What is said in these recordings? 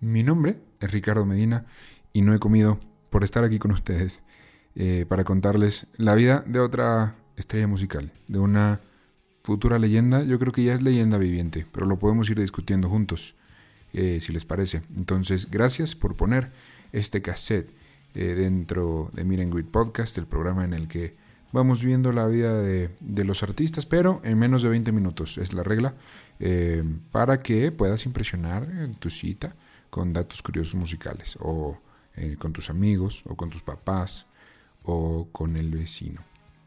Mi nombre es Ricardo Medina y no he comido por estar aquí con ustedes eh, para contarles la vida de otra estrella musical, de una futura leyenda. Yo creo que ya es leyenda viviente, pero lo podemos ir discutiendo juntos, eh, si les parece. Entonces, gracias por poner este cassette eh, dentro de Miren Grid Podcast, el programa en el que vamos viendo la vida de, los artistas, pero en menos de 20 minutos es la regla, para que puedas impresionar en tu cita con datos curiosos musicales, o eh, con tus amigos, o con tus papás, o con el vecino.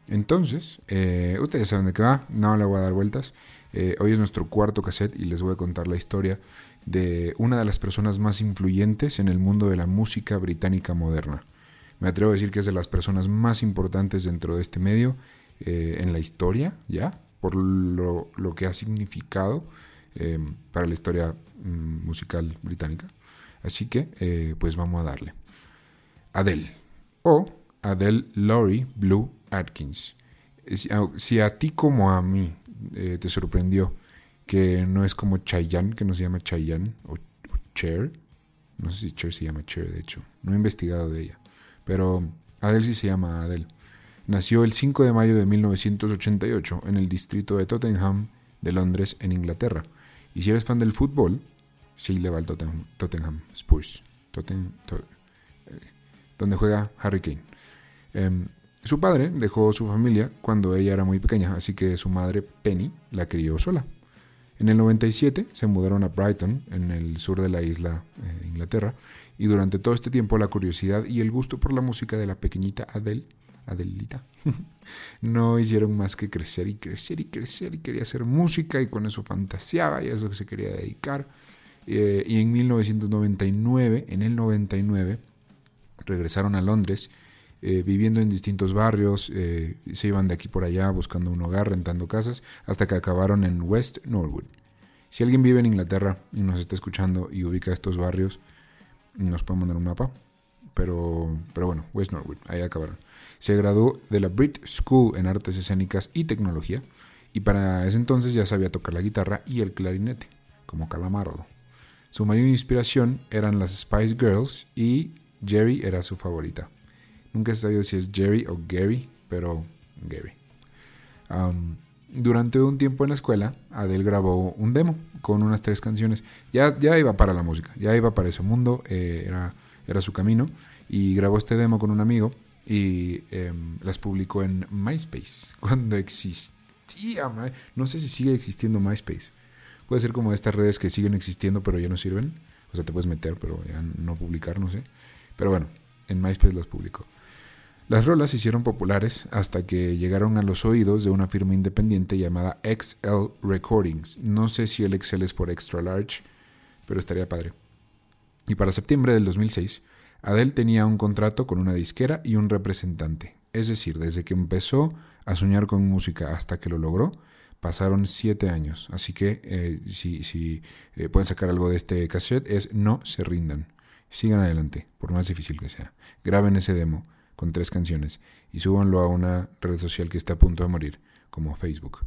Entonces, eh, ustedes saben de qué va, no le voy a dar vueltas. Eh, hoy es nuestro cuarto cassette y les voy a contar la historia de una de las personas más influyentes en el mundo de la música británica moderna. Me atrevo a decir que es de las personas más importantes dentro de este medio en la historia, ¿ya? Por lo, lo que ha significado para la historia mm, musical británica. Así que, eh, pues vamos a darle. Adele. O Adele Laurie Blue Atkins. Si a, ti como a mí eh, te sorprendió que no es como Chayanne, que no se llama Chayanne, o, Cher. No sé si Cher se llama Cher, de hecho. No he investigado de ella. Pero Adele sí se llama Adele. Nació el 5 de mayo de 1988 en el distrito de Tottenham de Londres, en Inglaterra. Y si eres fan del fútbol, Sí, le va al Tottenham, Spurs, eh, donde juega Harry Kane. Em, su padre dejó su familia cuando ella era muy pequeña, así que su madre, Penny, la crió sola. En el 97 se mudaron a Brighton, en el sur de la isla de Inglaterra, y durante todo este tiempo la curiosidad y el gusto por la música de la pequeñita Adele, Adelita, no hicieron más que crecer y crecer y crecer y quería hacer música y con eso fantaseaba y a eso se quería dedicar. Eh, y en 1999, en el 99, regresaron a Londres, eh, viviendo en distintos barrios, eh, se iban de aquí por allá buscando un hogar, rentando casas, hasta que acabaron en West Norwood. Si alguien vive en Inglaterra y nos está escuchando y ubica estos barrios, nos puede mandar un mapa. Pero, pero bueno, West Norwood, ahí acabaron. Se graduó de la Brit School en Artes Escénicas y Tecnología, y para ese entonces ya sabía tocar la guitarra y el clarinete, como Calamardo. Su mayor inspiración eran las Spice Girls y Jerry era su favorita. Nunca he sabido si es Jerry o Gary, pero Gary. durante un tiempo en la escuela, Adele grabó un demo con unas tres canciones. Ya, ya iba para la música, ya iba para ese mundo, eh, era, era su camino. Y grabó este demo con un amigo y em, las publicó en MySpace, cuando existía. No sé si sigue existiendo MySpace. Puede ser como estas redes que siguen existiendo pero ya no sirven. O sea, te puedes meter pero ya no publicar, no sé. Pero bueno, en MySpace las publicó. Las rolas se hicieron populares hasta que llegaron a los oídos de una firma independiente llamada XL Recordings. No sé si el XL es por extra large, pero estaría padre. Y para septiembre del 2006, Adele tenía un contrato con una disquera y un representante. Es decir, desde que empezó a soñar con música hasta que lo logró, Pasaron siete años, así que eh, si, eh, pueden sacar algo de este cassette es no se rindan. Sigan adelante, por más difícil que sea. Graben ese demo con tres canciones y súbanlo a una red social que está a punto de morir, como Facebook.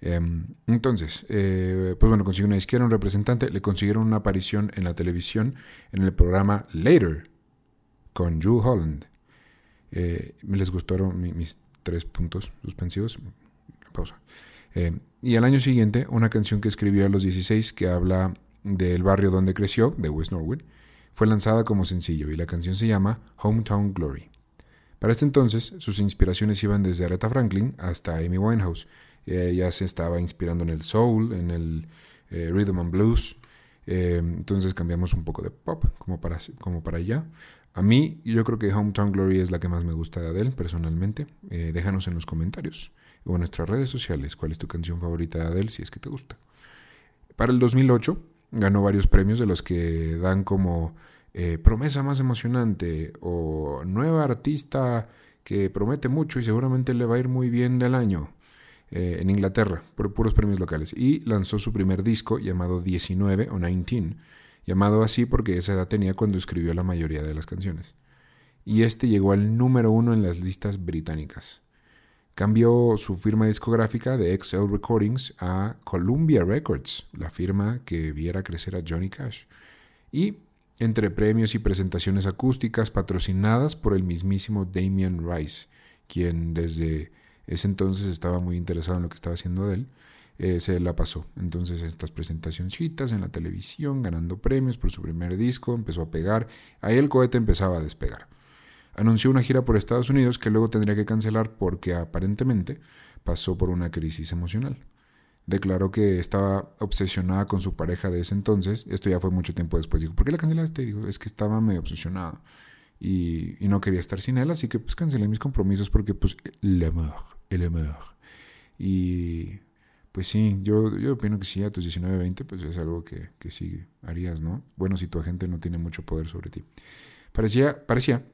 Em, entonces, eh, pues bueno, consiguió una izquierda, un representante, le consiguieron una aparición en la televisión en el programa Later con Jules Holland. me les gustaron mis tres puntos suspensivos. Pausa. Eh, y al año siguiente, una canción que escribió a los 16 que habla del barrio donde creció, de West Norwood, fue lanzada como sencillo y la canción se llama Hometown Glory. Para este entonces, sus inspiraciones iban desde Aretha Franklin hasta Amy Winehouse. Ella se estaba inspirando en el soul, en el eh, rhythm and blues. Eh, entonces cambiamos un poco de pop, como para, como para allá. A mí, yo creo que Hometown Glory es la que más me gusta de Adele, personalmente. déjanos en los comentarios o en nuestras redes sociales cuál es tu canción favorita de Adele si es que te gusta. Para el 2008 ganó varios premios de los que dan como eh, promesa más emocionante o nueva artista que promete mucho y seguramente le va a ir muy bien del año eh, en Inglaterra por puros premios locales y lanzó su primer disco llamado 19 o 19 llamado así porque esa edad tenía cuando escribió la mayoría de las canciones. y este llegó al número uno en las listas británicas. Cambió su firma discográfica de XL Recordings a Columbia Records, la firma que viera crecer a Johnny Cash. Y entre premios y presentaciones acústicas patrocinadas por el mismísimo Damien Rice, quien desde ese entonces estaba muy interesado en lo que estaba haciendo él, eh, se la pasó. Entonces estas presentacioncitas en la televisión, ganando premios por su primer disco, empezó a pegar. Ahí el cohete empezaba a despegar. Anunció una gira por Estados Unidos que luego tendría que cancelar porque aparentemente pasó por una crisis emocional. Declaró que estaba obsesionada con su pareja de ese entonces. Esto ya fue mucho tiempo después. Dijo, ¿por qué la cancelaste? Dijo, es que estaba medio obsesionada y, no quería estar sin él, así que pues cancelé mis compromisos porque pues el amor, el amor. Y pues sí, yo, yo opino que sí, a tus 19, 20, pues es algo que, que sí harías, ¿no? Bueno, si tu agente no tiene mucho poder sobre ti. Parecía, parecía,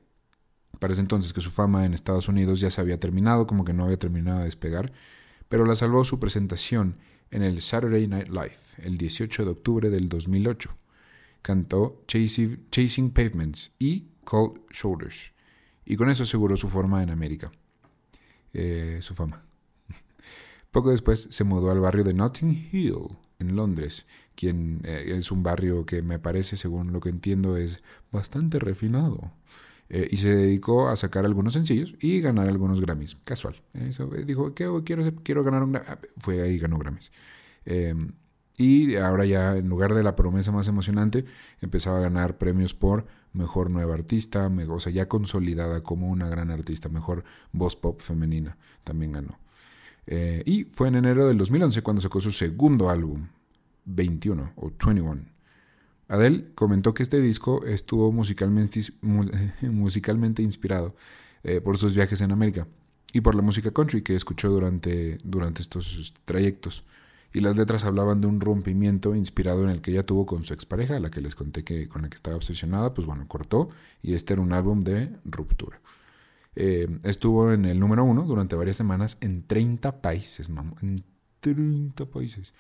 parece entonces que su fama en Estados Unidos ya se había terminado, como que no había terminado de despegar, pero la salvó su presentación en el Saturday Night Live, el 18 de octubre del 2008. Cantó Chasing, Pavements y Cold Shoulders, y con eso aseguró su forma en América. Eh, su fama. Poco después se mudó al barrio de Notting Hill, en Londres, quien eh, es un barrio que me parece, según lo que entiendo, es bastante refinado. Eh, y se dedicó a sacar algunos sencillos y ganar algunos Grammys. Casual. Eso, eh, dijo, ¿qué quiero, quiero ganar un Grammy. Ah, fue ahí ganó Grammys. Em, y ahora ya, en lugar de la promesa más emocionante, empezaba a ganar premios por mejor nueva artista, o sea, ya consolidada como una gran artista, mejor voz pop femenina, también ganó. Eh, y fue en enero del 2011 cuando sacó su segundo álbum, 21 o 21. Adele comentó que este disco estuvo musicalmente, inspirado eh, por sus viajes en América y por la música country que escuchó durante, durante estos trayectos. Y las letras hablaban de un rompimiento inspirado en el que ella tuvo con su expareja, la que les conté que con la que estaba obsesionada, pues bueno, cortó y este era un álbum de ruptura. Eh, estuvo en el número uno durante varias semanas en 30 países, en 30 países.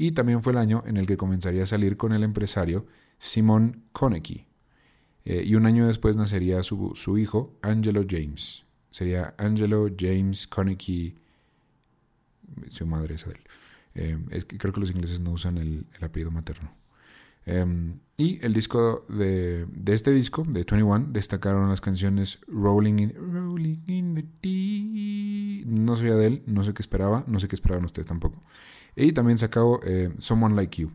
Y también fue el año en el que comenzaría a salir con el empresario Simon Konecki. Eh, y un año después nacería su, su, hijo, Angelo James. Sería Angelo James Konecki. Su madre es él. Eh, creo que los ingleses no usan el apellido materno. Em, y el disco de, de, este disco, de 21, destacaron las canciones Rolling in, Rolling in the Deep. No de él, no sé qué esperaba, no sé qué esperaban ustedes tampoco. Y también sacó eh, Someone Like You.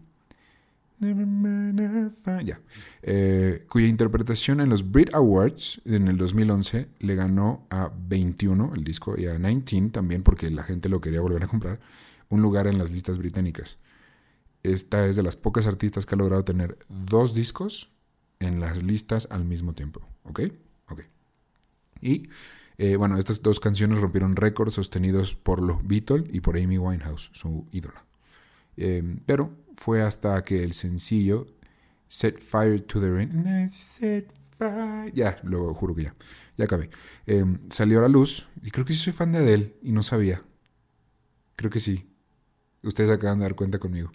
Ya. Eh, cuya interpretación en los Brit Awards en el 2011 le ganó a 21 el disco y a 19 también porque la gente lo quería volver a comprar un lugar en las listas británicas esta es de las pocas artistas que ha logrado tener dos discos en las listas al mismo tiempo. ¿Ok? Ok. Y eh, bueno, estas dos canciones rompieron récords sostenidos por los Beatles y por Amy Winehouse, su ídola. Em, pero fue hasta que el sencillo Set Fire to the Rain. Set fire. Ya, lo juro que ya. Ya acabé. Em, salió a la luz. Y creo que sí soy fan de Adele y no sabía. Creo que sí. Ustedes acaban de dar cuenta conmigo.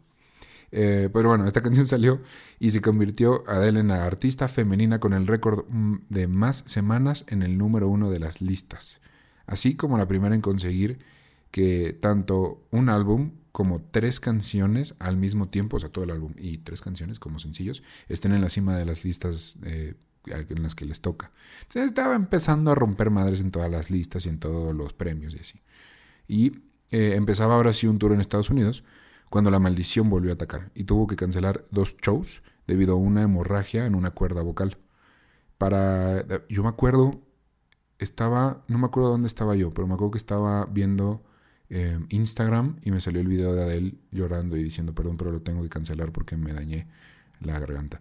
Eh, pero bueno, esta canción salió y se convirtió Adele en la artista femenina con el récord mm, de más semanas en el número uno de las listas, así como la primera en conseguir que tanto un álbum como tres canciones al mismo tiempo, o sea, todo el álbum y tres canciones como sencillos, estén en la cima de las listas eh, en las que les toca. Entonces estaba empezando a romper madres en todas las listas y en todos los premios y así. Y eh, empezaba ahora sí un tour en Estados Unidos cuando la maldición volvió a atacar y tuvo que cancelar dos shows debido a una hemorragia en una cuerda vocal. Para yo me acuerdo estaba no me acuerdo dónde estaba yo, pero me acuerdo que estaba viendo eh, Instagram y me salió el video de Adele llorando y diciendo perdón, pero lo tengo que cancelar porque me dañé la garganta.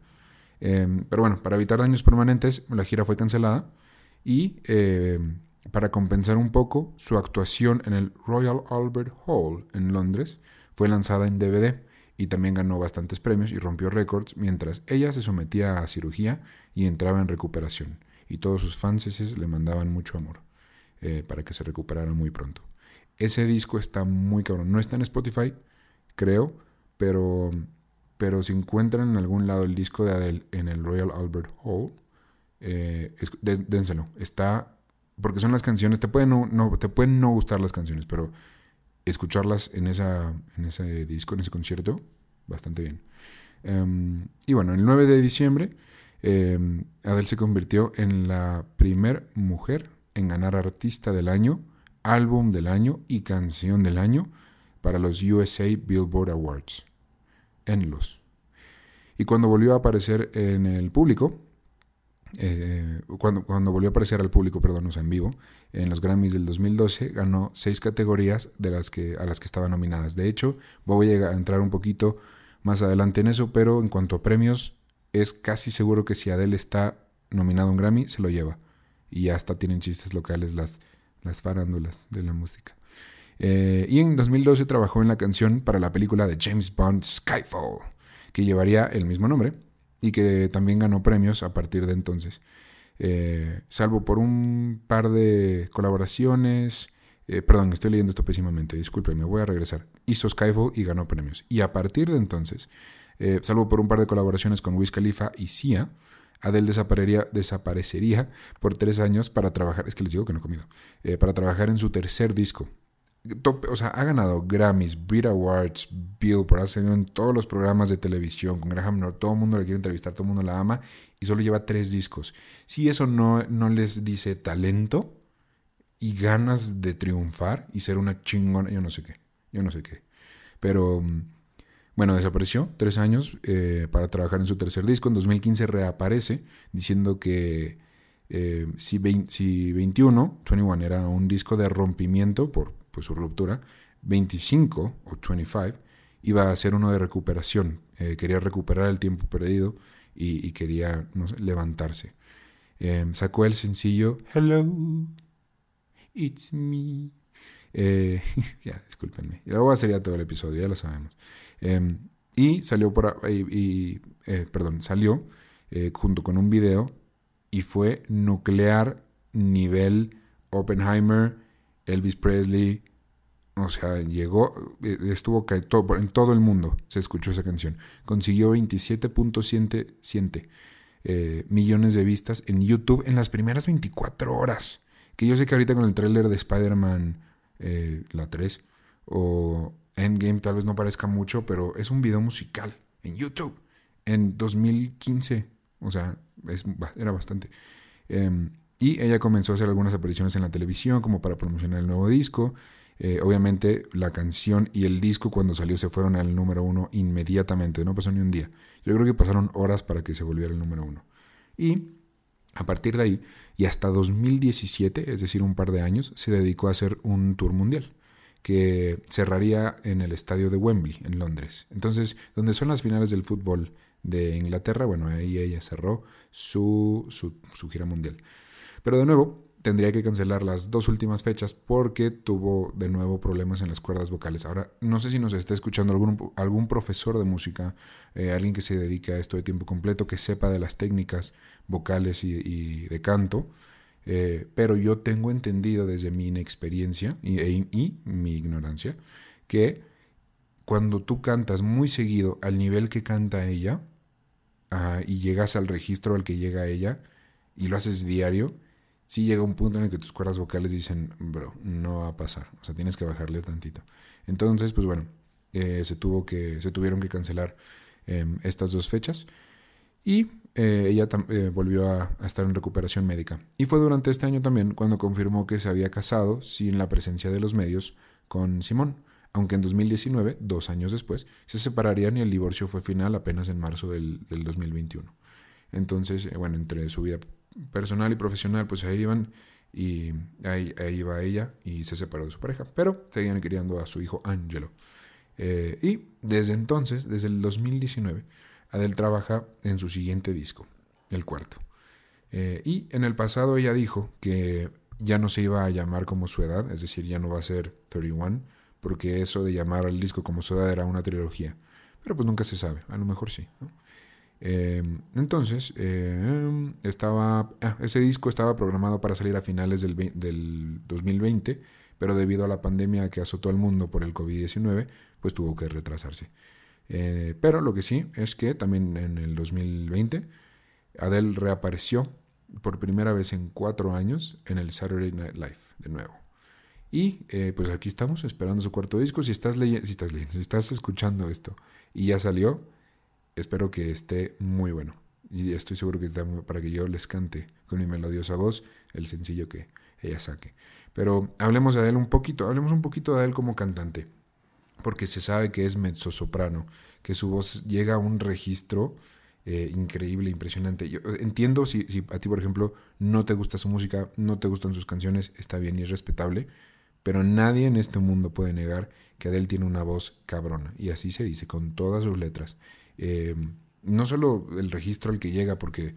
Em, pero bueno, para evitar daños permanentes, la gira fue cancelada y em, para compensar un poco su actuación en el Royal Albert Hall en Londres fue lanzada en DVD y también ganó bastantes premios y rompió récords mientras ella se sometía a cirugía y entraba en recuperación. Y todos sus fans le mandaban mucho amor eh, para que se recuperara muy pronto. Ese disco está muy cabrón. No está en Spotify, creo, pero, pero si encuentran en algún lado el disco de Adele en el Royal Albert Hall, Eh, dénselo. Está. Porque son las canciones. Te pueden no, te pueden no gustar las canciones, pero escucharlas en, esa, en ese disco, en ese concierto, bastante bien. Em, y bueno, el 9 de diciembre, eh, Adele se convirtió en la primer mujer en ganar Artista del Año, Álbum del Año y Canción del Año para los USA Billboard Awards. En los. Y cuando volvió a aparecer en el público, eh, cuando, cuando volvió a aparecer al público, perdón, o sea, en vivo, en los Grammys del 2012, ganó seis categorías de las que, a las que estaban nominadas. De hecho, voy a entrar un poquito más adelante en eso, pero en cuanto a premios, es casi seguro que si Adele está nominado a un Grammy, se lo lleva. Y hasta tienen chistes locales las, las farándulas de la música. Eh, y en 2012 trabajó en la canción para la película de James Bond Skyfall, que llevaría el mismo nombre y que también ganó premios a partir de entonces. Eh, salvo por un par de colaboraciones. Eh, perdón, estoy leyendo esto pésimamente, disculpen, me voy a regresar. Hizo Skyfall y ganó premios. Y a partir de entonces, salvo por un par de colaboraciones con Wiz Khalifa y Sia, Adele desaparecería, desaparecería por tres años para trabajar, es que les digo que no he comido, para trabajar en su tercer disco, o sea, ha ganado Grammys, Brit Awards, Billboard, ha salido en todos los programas de televisión con Graham Norton, todo el mundo le quiere entrevistar, todo el mundo la ama y solo lleva tres discos. Si eso no, no les dice talento y ganas de triunfar y ser una chingona, yo no sé qué, yo no sé qué. Pero bueno, desapareció tres años eh, para trabajar en su tercer disco. En 2015 reaparece diciendo que eh, si, si 21, 21 era un disco de rompimiento por su ruptura, 25 o 25 iba a ser uno de recuperación. Eh, quería recuperar el tiempo perdido y, quería levantarse. Em, sacó el sencillo Hello, it's me. Eh, ya, discúlpenme. Y luego sería todo el episodio, ya lo sabemos. Em, y salió por y, eh, perdón, salió junto con un video y fue nuclear nivel Oppenheimer, Elvis Presley, o sea, llegó, eh, estuvo en todo el mundo se escuchó esa canción. Consiguió 27.7 eh, millones de vistas en YouTube en las primeras 24 horas. Que yo sé que ahorita con el tráiler de Spider-Man, eh, la 3, o Endgame tal vez no parezca mucho, pero es un video musical en YouTube en 2015. O sea, era bastante. Em, y ella comenzó a hacer algunas apariciones en la televisión como para promocionar el nuevo disco. Eh, obviamente la canción y el disco cuando salió se fueron al número uno inmediatamente, no pasó ni un día. Yo creo que pasaron horas para que se volviera el número uno. Y a partir de ahí, y hasta 2017, es decir, un par de años, se dedicó a hacer un tour mundial que cerraría en el estadio de Wembley, en Londres. Entonces, donde son las finales del fútbol de Inglaterra, bueno, ahí ella cerró su, su, su gira mundial. Pero de nuevo, tendría que cancelar las dos últimas fechas porque tuvo de nuevo problemas en las cuerdas vocales. Ahora, no sé si nos está escuchando algún, algún profesor de música, eh, alguien que se dedique a esto de tiempo completo, que sepa de las técnicas vocales y, de canto, eh, pero yo tengo entendido desde mi inexperiencia y, e, y mi ignorancia que cuando tú cantas muy seguido al nivel que canta ella ah, y llegas al registro al que llega ella y lo haces diario, sí llega un punto en el que tus cuerdas vocales dicen, bro, no va a pasar, o sea, tienes que bajarle tantito. Entonces, pues bueno, eh, se, tuvo que, se tuvieron que cancelar em, estas dos fechas y eh, ella eh, volvió a, estar en recuperación médica. Y fue durante este año también cuando confirmó que se había casado sin la presencia de los medios con Simón, aunque en 2019, dos años después, se separarían y el divorcio fue final apenas en marzo del, del 2021. Entonces, bueno, entre su vida personal y profesional, pues ahí iban y ahí, iba ella y se separó de su pareja, pero seguían queriendo a su hijo Angelo. Eh, y desde entonces, desde el 2019, Adele trabaja en su siguiente disco, el cuarto. Eh, y en el pasado ella dijo que ya no se iba a llamar como su edad, es decir, ya no va a ser 31, porque eso de llamar al disco como su edad era una trilogía. Pero pues nunca se sabe, a lo mejor sí. ¿no? Em, entonces, estaba, ah, ese disco estaba programado para salir a finales del, del 2020, pero debido a la pandemia que azotó al mundo por el COVID-19, pues tuvo que retrasarse. Eh, pero lo que sí es que también en el 2020 Adele reapareció por primera vez en cuatro años en el Saturday Night Live de nuevo. Y eh, pues aquí estamos esperando su cuarto disco. Si estás leyendo, si estás escuchando esto y ya salió, espero que esté muy bueno. Y estoy seguro que está para que yo les cante con mi melodiosa voz el sencillo que ella saque. Pero hablemos de él un poquito, hablemos un poquito de él como cantante. Porque se sabe que es mezzo soprano, que su voz llega a un registro eh, increíble, impresionante. Yo entiendo si, si, a ti, por ejemplo, no te gusta su música, no te gustan sus canciones, está bien y es respetable, pero nadie en este mundo puede negar que Adele tiene una voz cabrona, y así se dice, con todas sus letras. Eh, no solo el registro al que llega, porque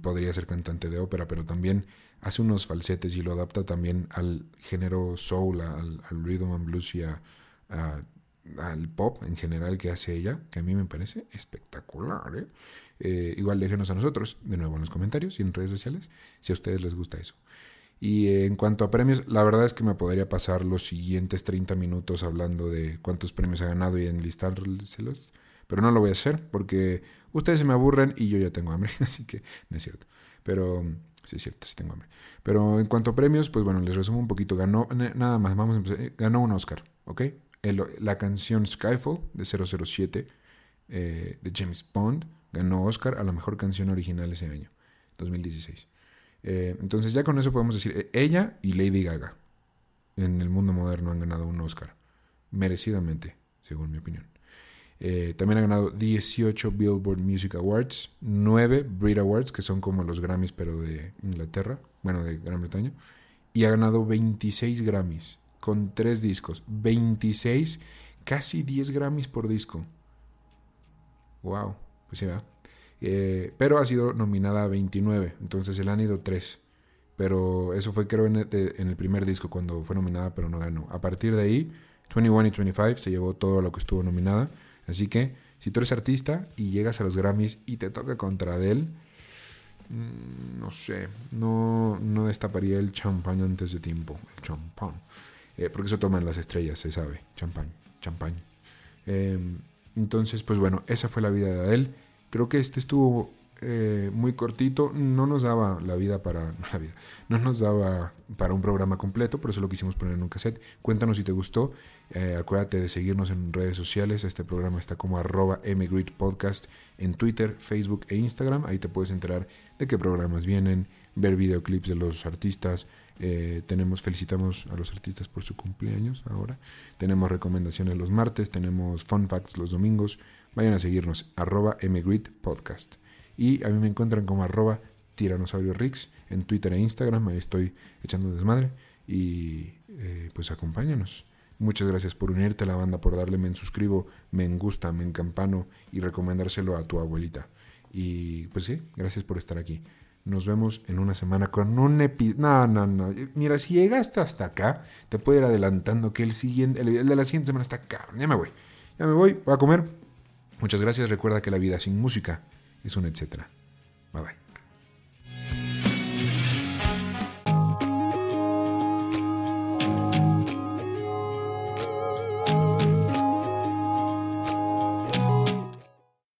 podría ser cantante de ópera, pero también hace unos falsetes y lo adapta también al género soul, al, rhythm and blues y al pop en general que hace ella, que a mí me parece espectacular. ¿eh? Eh, igual déjenos a nosotros, de nuevo en los comentarios y en redes sociales, si a ustedes les gusta eso. Y en cuanto a premios, la verdad es que me podría pasar los siguientes 30 minutos hablando de cuántos premios ha ganado y enlistárselos, pero no lo voy a hacer porque ustedes se me aburren y yo ya tengo hambre, así que no es cierto. Pero sí es cierto, sí tengo hambre. Pero en cuanto a premios, pues bueno, les resumo un poquito. Ganó, nada más, vamos a empezar. Eh, ganó un Oscar, ¿ok? la canción Skyfall de 007 eh, de James Bond ganó Oscar a la mejor canción original ese año, 2016. Eh, entonces ya con eso podemos decir, ella y Lady Gaga en el mundo moderno han ganado un Oscar, merecidamente, según mi opinión. También ha ganado 18 Billboard Music Awards, 9 Brit Awards, que son como los Grammys pero de Inglaterra, bueno, de Gran Bretaña, y ha ganado 26 Grammys con tres discos, 26, casi 10 Grammys por disco. Wow, pues sí, va. Eh, pero ha sido nominada a 29, entonces se le han ido 3. Pero eso fue creo en el, primer disco cuando fue nominada, pero no ganó. A partir de ahí, 21 y 25 se llevó todo lo que estuvo nominada. Así que si tú eres artista y llegas a los Grammys y te toca contra Adele, mm, no sé, no, no destaparía el champán antes de tiempo. El champán. Eh, porque eso toman las estrellas, se sabe, champán, champán. Em, entonces, pues bueno, esa fue la vida de Adele. Creo que este estuvo eh, muy cortito, no nos daba la vida para la vida, no nos daba para un programa completo, por eso lo quisimos poner en un cassette. Cuéntanos si te gustó, eh, acuérdate de seguirnos en redes sociales, este programa está como arroba podcast en Twitter, Facebook e Instagram, ahí te puedes enterar de qué programas vienen, ver videoclips de los artistas, eh, tenemos, felicitamos a los artistas por su cumpleaños ahora. Tenemos recomendaciones los martes, tenemos fun facts los domingos. Vayan a seguirnos, arroba Podcast. Y a mí me encuentran como arroba Tiranosaurio Rix en Twitter e Instagram. Ahí estoy echando desmadre. Y eh, pues acompáñanos. Muchas gracias por unirte a la banda, por darle me suscribo, me gusta, me encampano y recomendárselo a tu abuelita. Y pues sí, gracias por estar aquí. Nos vemos en una semana con un episodio. No, no, no. Mira, si llegaste hasta acá, te puedo ir adelantando que el siguiente, el de la siguiente semana está acá. Ya me voy. Ya me voy, voy a comer. Muchas gracias. Recuerda que la vida sin música es un etcétera. Bye bye.